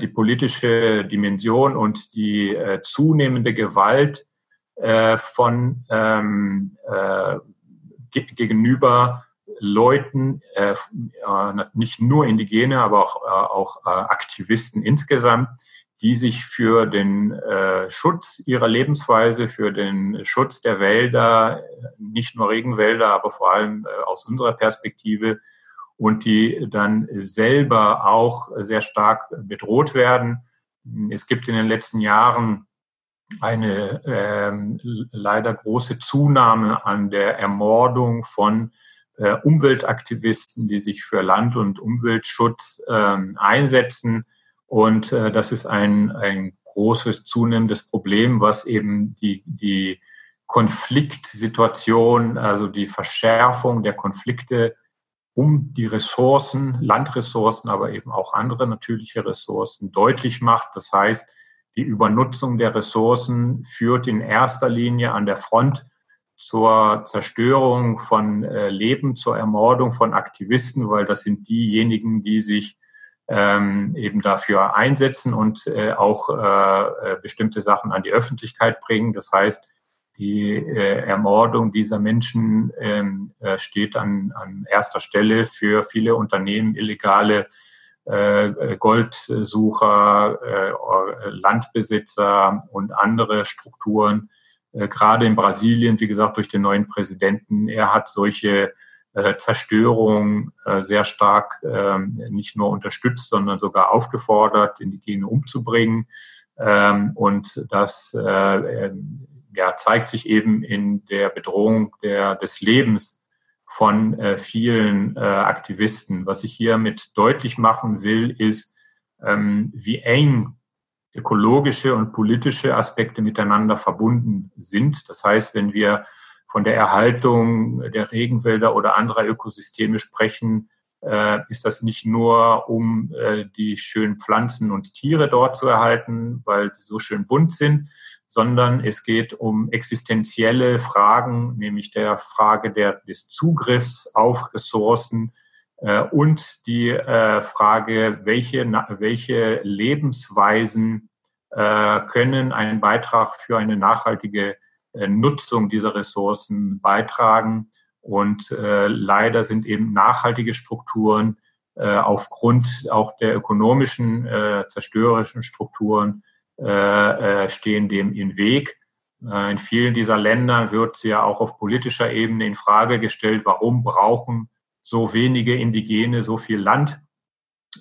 die politische Dimension und die zunehmende Gewalt von ähm, gegenüber Leuten, nicht nur Indigene, aber auch, auch Aktivisten insgesamt, die sich für den äh, Schutz ihrer Lebensweise, für den Schutz der Wälder, nicht nur Regenwälder, aber vor allem äh, aus unserer Perspektive und die dann selber auch sehr stark bedroht werden. Es gibt in den letzten Jahren eine ähm, leider große Zunahme an der Ermordung von äh, Umweltaktivisten, die sich für Land- und Umweltschutz ähm, einsetzen und äh, das ist ein, ein großes, zunehmendes Problem, was eben die, die Konfliktsituation, also die Verschärfung der Konflikte um die Ressourcen, Landressourcen, aber eben auch andere natürliche Ressourcen deutlich macht. Das heißt, die Übernutzung der Ressourcen führt in erster Linie an der Front zur Zerstörung von äh, Leben, zur Ermordung von Aktivisten, weil das sind diejenigen, die sich ähm, eben dafür einsetzen und äh, auch äh, äh, bestimmte Sachen an die Öffentlichkeit bringen. Das heißt, die äh, Ermordung dieser Menschen ähm, äh, steht an, an erster Stelle für viele Unternehmen, illegale äh, Goldsucher, äh, Landbesitzer und andere Strukturen. Äh, gerade in Brasilien, wie gesagt, durch den neuen Präsidenten, er hat solche äh, Zerstörung äh, sehr stark ähm, nicht nur unterstützt, sondern sogar aufgefordert, Indigene umzubringen. Ähm, und das äh, ähm, zeigt sich eben in der Bedrohung der, des Lebens von vielen Aktivisten. Was ich hiermit deutlich machen will, ist, wie eng ökologische und politische Aspekte miteinander verbunden sind. Das heißt, wenn wir von der Erhaltung der Regenwälder oder anderer Ökosysteme sprechen, äh, ist das nicht nur, um äh, die schönen Pflanzen und Tiere dort zu erhalten, weil sie so schön bunt sind, sondern es geht um existenzielle Fragen, nämlich der Frage der, des Zugriffs auf Ressourcen äh, und die Frage, welche, welche Lebensweisen können einen Beitrag für eine nachhaltige Nutzung dieser Ressourcen beitragen. Und äh, leider sind eben nachhaltige Strukturen äh, aufgrund auch der ökonomischen, äh, zerstörerischen Strukturen äh, äh, stehen dem im Weg. Äh, in vielen dieser Länder wird ja auch auf politischer Ebene in Frage gestellt, warum brauchen so wenige Indigene so viel Land?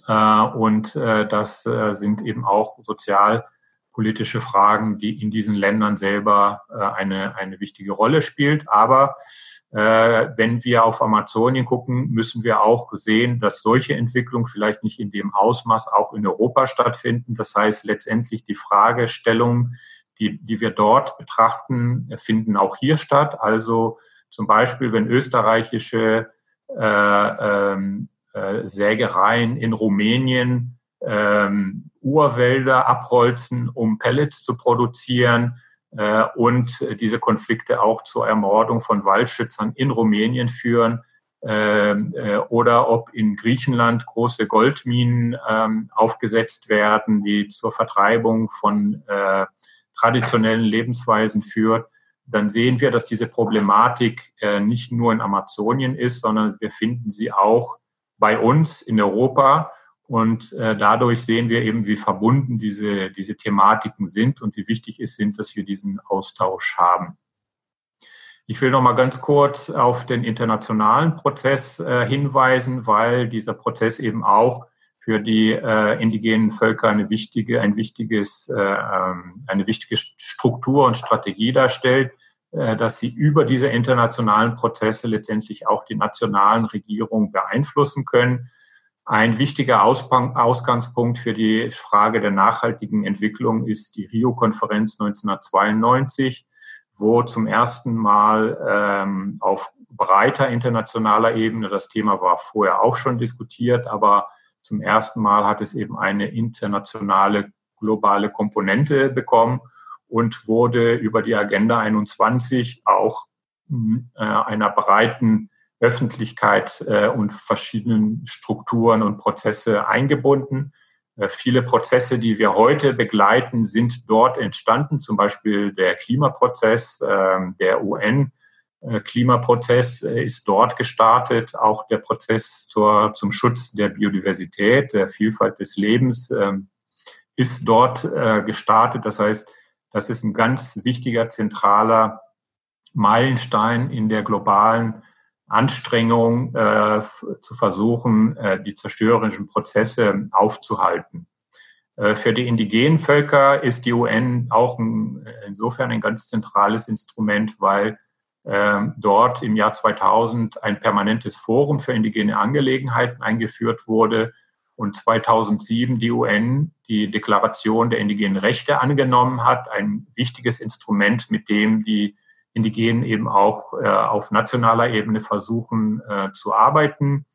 Äh, und äh, das äh, sind eben auch sozial politische Fragen, die in diesen Ländern selber äh, eine, eine wichtige Rolle spielt. Aber äh, wenn wir auf Amazonien gucken, müssen wir auch sehen, dass solche Entwicklungen vielleicht nicht in dem Ausmaß auch in Europa stattfinden. Das heißt, letztendlich die Fragestellungen, die, die wir dort betrachten, finden auch hier statt. Also zum Beispiel, wenn österreichische äh, ähm, äh, Sägereien in Rumänien ähm, Urwälder abholzen, um Pellets zu produzieren äh, und diese Konflikte auch zur Ermordung von Waldschützern in Rumänien führen ähm, äh, oder ob in Griechenland große Goldminen ähm, aufgesetzt werden, die zur Vertreibung von äh, traditionellen Lebensweisen führt, dann sehen wir, dass diese Problematik äh, nicht nur in Amazonien ist, sondern wir finden sie auch bei uns in Europa und äh, dadurch sehen wir eben, wie verbunden diese, diese Thematiken sind und wie wichtig es sind, dass wir diesen Austausch haben. Ich will noch mal ganz kurz auf den internationalen Prozess äh, hinweisen, weil dieser Prozess eben auch für die äh, indigenen Völker eine wichtige, ein wichtiges, äh, ähm, eine wichtige Struktur und Strategie darstellt, äh, dass sie über diese internationalen Prozesse letztendlich auch die nationalen Regierungen beeinflussen können. Ein wichtiger Ausgangspunkt für die Frage der nachhaltigen Entwicklung ist die Rio-Konferenz 1992, wo zum ersten Mal ähm, auf breiter internationaler Ebene, das Thema war vorher auch schon diskutiert, aber zum ersten Mal hat es eben eine internationale globale Komponente bekommen und wurde über die Agenda 21 auch äh, einer breiten Öffentlichkeit äh, und verschiedenen Strukturen und Prozesse eingebunden. Äh, viele Prozesse, die wir heute begleiten, sind dort entstanden, zum Beispiel der Klimaprozess, ähm, der UN. Klimaprozess ist dort gestartet, auch der Prozess zur, zum Schutz der Biodiversität, der Vielfalt des Lebens ähm, ist dort gestartet. Das heißt, das ist ein ganz wichtiger, zentraler Meilenstein in der globalen Anstrengung äh, zu versuchen, äh, die zerstörerischen Prozesse aufzuhalten. Äh, für die indigenen Völker ist die UN auch ein, insofern ein ganz zentrales Instrument, weil ähm, dort im Jahr 2000 ein permanentes Forum für indigene Angelegenheiten eingeführt wurde und 2007 die UN die Deklaration der indigenen Rechte angenommen hat, ein wichtiges Instrument, mit dem die Indigenen eben auch äh, auf nationaler Ebene versuchen äh, zu arbeiten.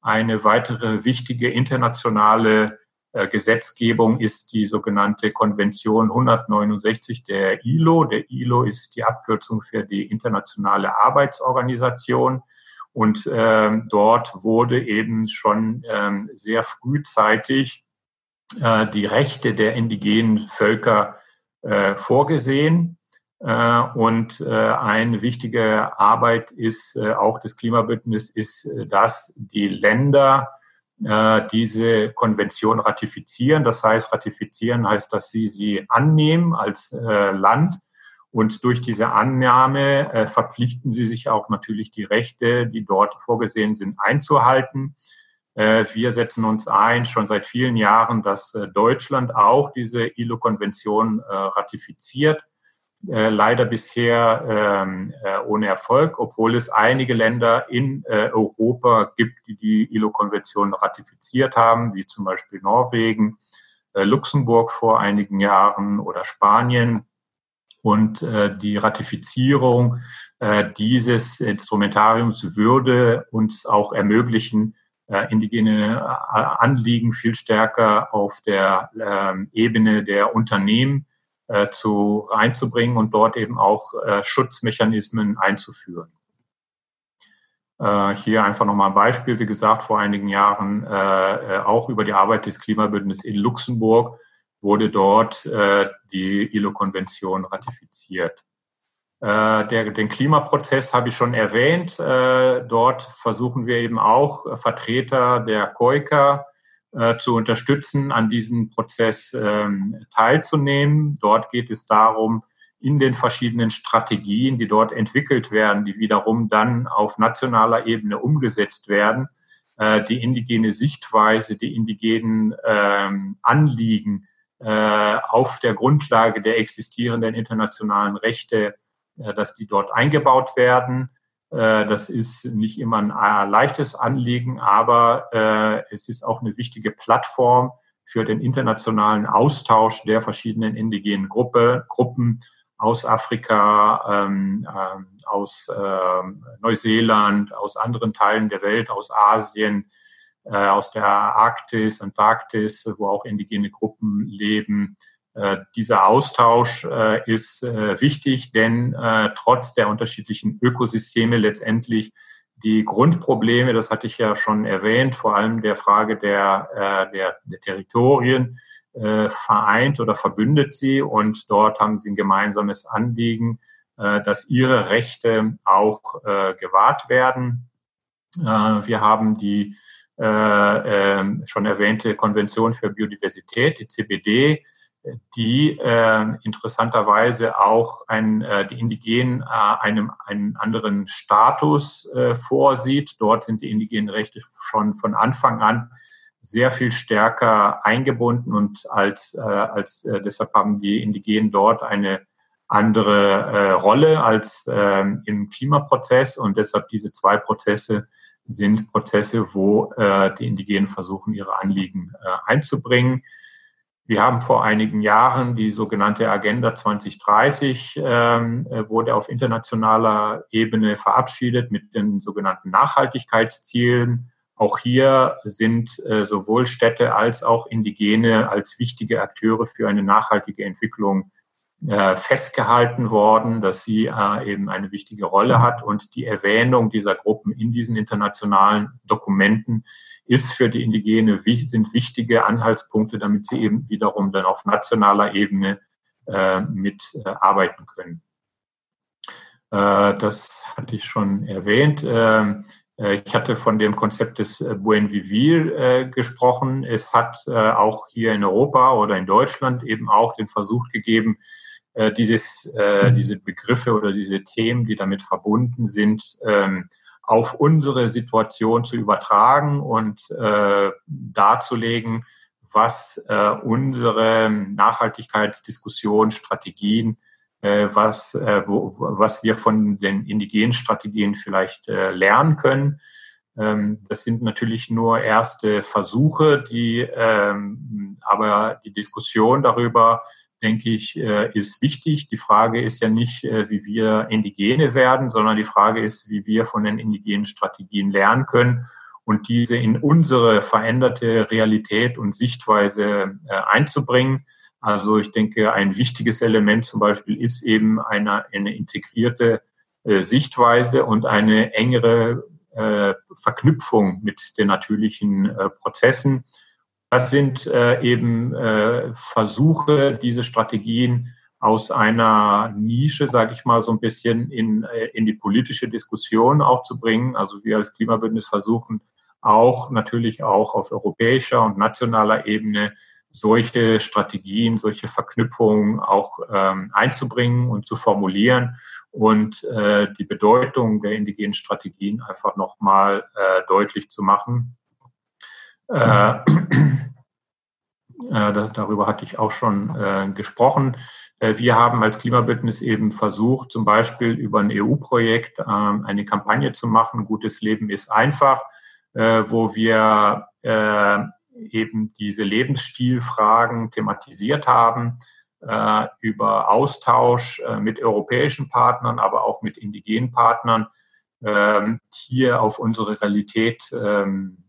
Eine weitere wichtige internationale äh, Gesetzgebung ist die sogenannte Konvention 169 der ILO. Der ILO ist die Abkürzung für die Internationale Arbeitsorganisation. Und äh, dort wurde eben schon äh, sehr frühzeitig äh, die Rechte der indigenen Völker äh, vorgesehen. Äh, und äh, eine wichtige Arbeit ist äh, auch des Klimabündnisses, ist, dass die Länder diese Konvention ratifizieren. Das heißt, ratifizieren heißt, dass sie sie annehmen als Land. Und durch diese Annahme verpflichten sie sich auch natürlich die Rechte, die dort vorgesehen sind, einzuhalten. Wir setzen uns ein, schon seit vielen Jahren, dass Deutschland auch diese ILO-Konvention ratifiziert. Äh, leider bisher ähm, äh, ohne Erfolg, obwohl es einige Länder in äh, Europa gibt, die die ILO-Konvention ratifiziert haben, wie zum Beispiel Norwegen, äh, Luxemburg vor einigen Jahren oder Spanien. Und äh, die Ratifizierung äh, dieses Instrumentariums würde uns auch ermöglichen, äh, indigene äh, Anliegen viel stärker auf der äh, Ebene der Unternehmen äh, zu reinzubringen und dort eben auch äh, Schutzmechanismen einzuführen. Äh, hier einfach nochmal ein Beispiel. Wie gesagt, vor einigen Jahren äh, äh auch über die Arbeit des Klimabündnisses in Luxemburg wurde dort äh, die ILO-Konvention ratifiziert. Der, den Klimaprozess habe ich schon erwähnt. Äh, dort versuchen wir eben auch Vertreter der KOIKA äh, zu unterstützen, an diesem Prozess ähm, teilzunehmen. Dort geht es darum, in den verschiedenen Strategien, die dort entwickelt werden, die wiederum dann auf nationaler Ebene umgesetzt werden, äh, die indigene Sichtweise, die indigenen ähm, Anliegen äh, auf der Grundlage der existierenden internationalen Rechte, dass die dort eingebaut werden das ist nicht immer ein äh, leichtes Anliegen, aber äh, es ist auch eine wichtige Plattform für den internationalen Austausch der verschiedenen indigenen Gruppe, Gruppen aus Afrika, ähm, aus Neuseeland, aus anderen Teilen der Welt, aus Asien, aus der Arktis, Antarktis, wo auch indigene Gruppen leben, äh, dieser Austausch äh, ist äh, wichtig, denn trotz der unterschiedlichen Ökosysteme letztendlich die Grundprobleme, das hatte ich ja schon erwähnt, vor allem der Frage der, der, der Territorien, vereint oder verbündet sie und dort haben sie ein gemeinsames Anliegen, dass ihre Rechte auch gewahrt werden. Wir haben die schon erwähnte Konvention für Biodiversität, die CBD, die äh, interessanterweise auch ein, äh, die Indigenen äh, einem einen anderen Status äh, vorsieht. Dort sind die indigenen Rechte schon von Anfang an sehr viel stärker eingebunden und als, äh, als äh, deshalb haben die Indigenen dort eine andere äh, Rolle als äh, im Klimaprozess und deshalb diese zwei Prozesse sind Prozesse, wo äh, die Indigenen versuchen, ihre Anliegen äh, einzubringen. Wir haben vor einigen Jahren die sogenannte Agenda 2030, ähm, äh, wurde auf internationaler Ebene verabschiedet mit den sogenannten Nachhaltigkeitszielen. Auch hier sind äh, sowohl Städte als auch Indigene als wichtige Akteure für eine nachhaltige Entwicklung äh, festgehalten worden, dass sie äh, eben eine wichtige Rolle hat. Und die Erwähnung dieser Gruppen in diesen internationalen Dokumenten ist für die Indigene, sind wichtige Anhaltspunkte, damit sie eben wiederum dann auf nationaler Ebene äh, mitarbeiten können. Das hatte ich schon erwähnt. Ähm, ich hatte von dem Konzept des Buen Vivir gesprochen. Es hat auch hier in Europa oder in Deutschland eben auch den Versuch gegeben, äh, dieses, äh, diese Begriffe oder diese Themen, die damit verbunden sind, ähm, auf unsere Situation zu übertragen und äh, darzulegen, was äh, unsere Nachhaltigkeitsdiskussion, Strategien, äh, was, äh, wo, was wir von den indigenen Strategien vielleicht äh, lernen können. Ähm, das sind natürlich nur erste Versuche, die ähm, aber die Diskussion darüber, denke ich, äh, ist wichtig. Die Frage ist ja nicht, äh, wie wir Indigene werden, sondern die Frage ist, wie wir von den indigenen Strategien lernen können und diese in unsere veränderte Realität und Sichtweise äh, einzubringen. Also ich denke, ein wichtiges Element zum Beispiel ist eben eine, eine integrierte Sichtweise und eine engere Verknüpfung mit den natürlichen Prozessen das sind äh, eben äh, Versuche, diese Strategien aus einer Nische, sage ich mal, so ein bisschen in, äh, in die politische Diskussion auch zu bringen. Also wir als Klimabündnis versuchen auch natürlich auch auf europäischer und nationaler Ebene solche Strategien, solche Verknüpfungen auch ähm, einzubringen und zu formulieren und äh, die Bedeutung der indigenen Strategien einfach nochmal äh, deutlich zu machen. Äh, äh, darüber hatte ich auch schon äh, gesprochen. Äh, wir haben als Klimabündnis eben versucht, zum Beispiel über ein EU-Projekt ähm, eine Kampagne zu machen. Gutes Leben ist einfach, äh, wo wir äh, eben diese Lebensstilfragen thematisiert haben äh, über Austausch mit europäischen Partnern, aber auch mit indigenen Partnern, hier auf unsere Realität ähm,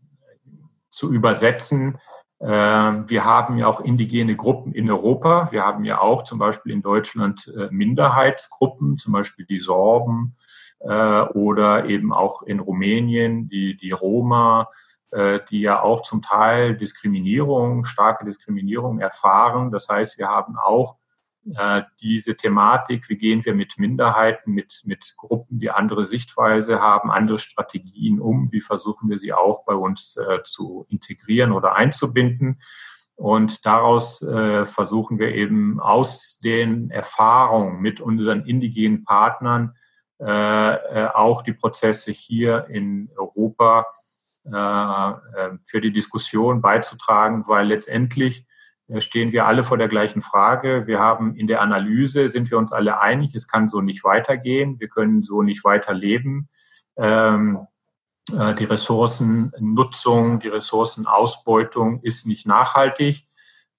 zu übersetzen ähm, wir haben ja auch indigene Gruppen in Europa. Wir haben ja auch zum Beispiel in Deutschland äh, Minderheitsgruppen, zum Beispiel die Sorben äh, oder eben auch in Rumänien die, die Roma, äh, die ja auch zum Teil Diskriminierung, starke Diskriminierung erfahren. Das heißt, wir haben auch äh, diese Thematik, wie gehen wir mit Minderheiten, mit, mit Gruppen, die andere Sichtweise haben, andere Strategien um, wie versuchen wir sie auch bei uns äh, zu integrieren oder einzubinden. Und daraus äh, versuchen wir eben aus den Erfahrungen mit unseren indigenen Partnern äh, äh auch die Prozesse hier in Europa äh, für die Diskussion beizutragen, weil letztendlich stehen wir alle vor der gleichen Frage. Wir haben in der Analyse, sind wir uns alle einig, es kann so nicht weitergehen, wir können so nicht weiterleben. Ähm, äh, die Ressourcennutzung, die Ressourcenausbeutung ist nicht nachhaltig.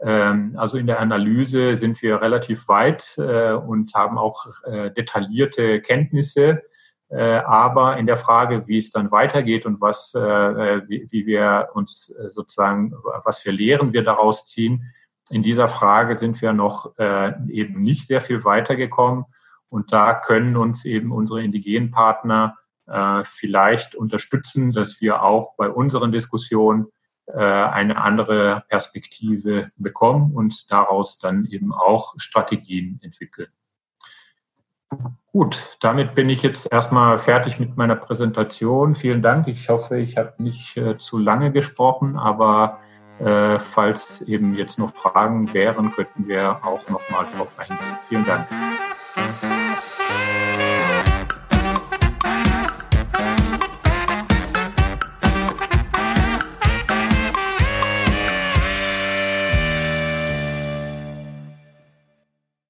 Ähm, also in der Analyse sind wir relativ weit äh, und haben auch äh, detaillierte Kenntnisse. Äh, aber in der Frage, wie es dann weitergeht und was, äh, wie, wir uns äh, sozusagen, was für Lehren wir daraus ziehen, in dieser Frage sind wir noch äh, eben nicht sehr viel weitergekommen. Und da können uns eben unsere indigenen Partner äh, vielleicht unterstützen, dass wir auch bei unseren Diskussionen äh, eine andere Perspektive bekommen und daraus dann eben auch Strategien entwickeln. Gut, damit bin ich jetzt erstmal fertig mit meiner Präsentation. Vielen Dank. Ich hoffe, ich habe nicht äh, zu lange gesprochen, aber äh, falls eben jetzt noch Fragen wären, könnten wir auch nochmal darauf eingehen. Vielen Dank.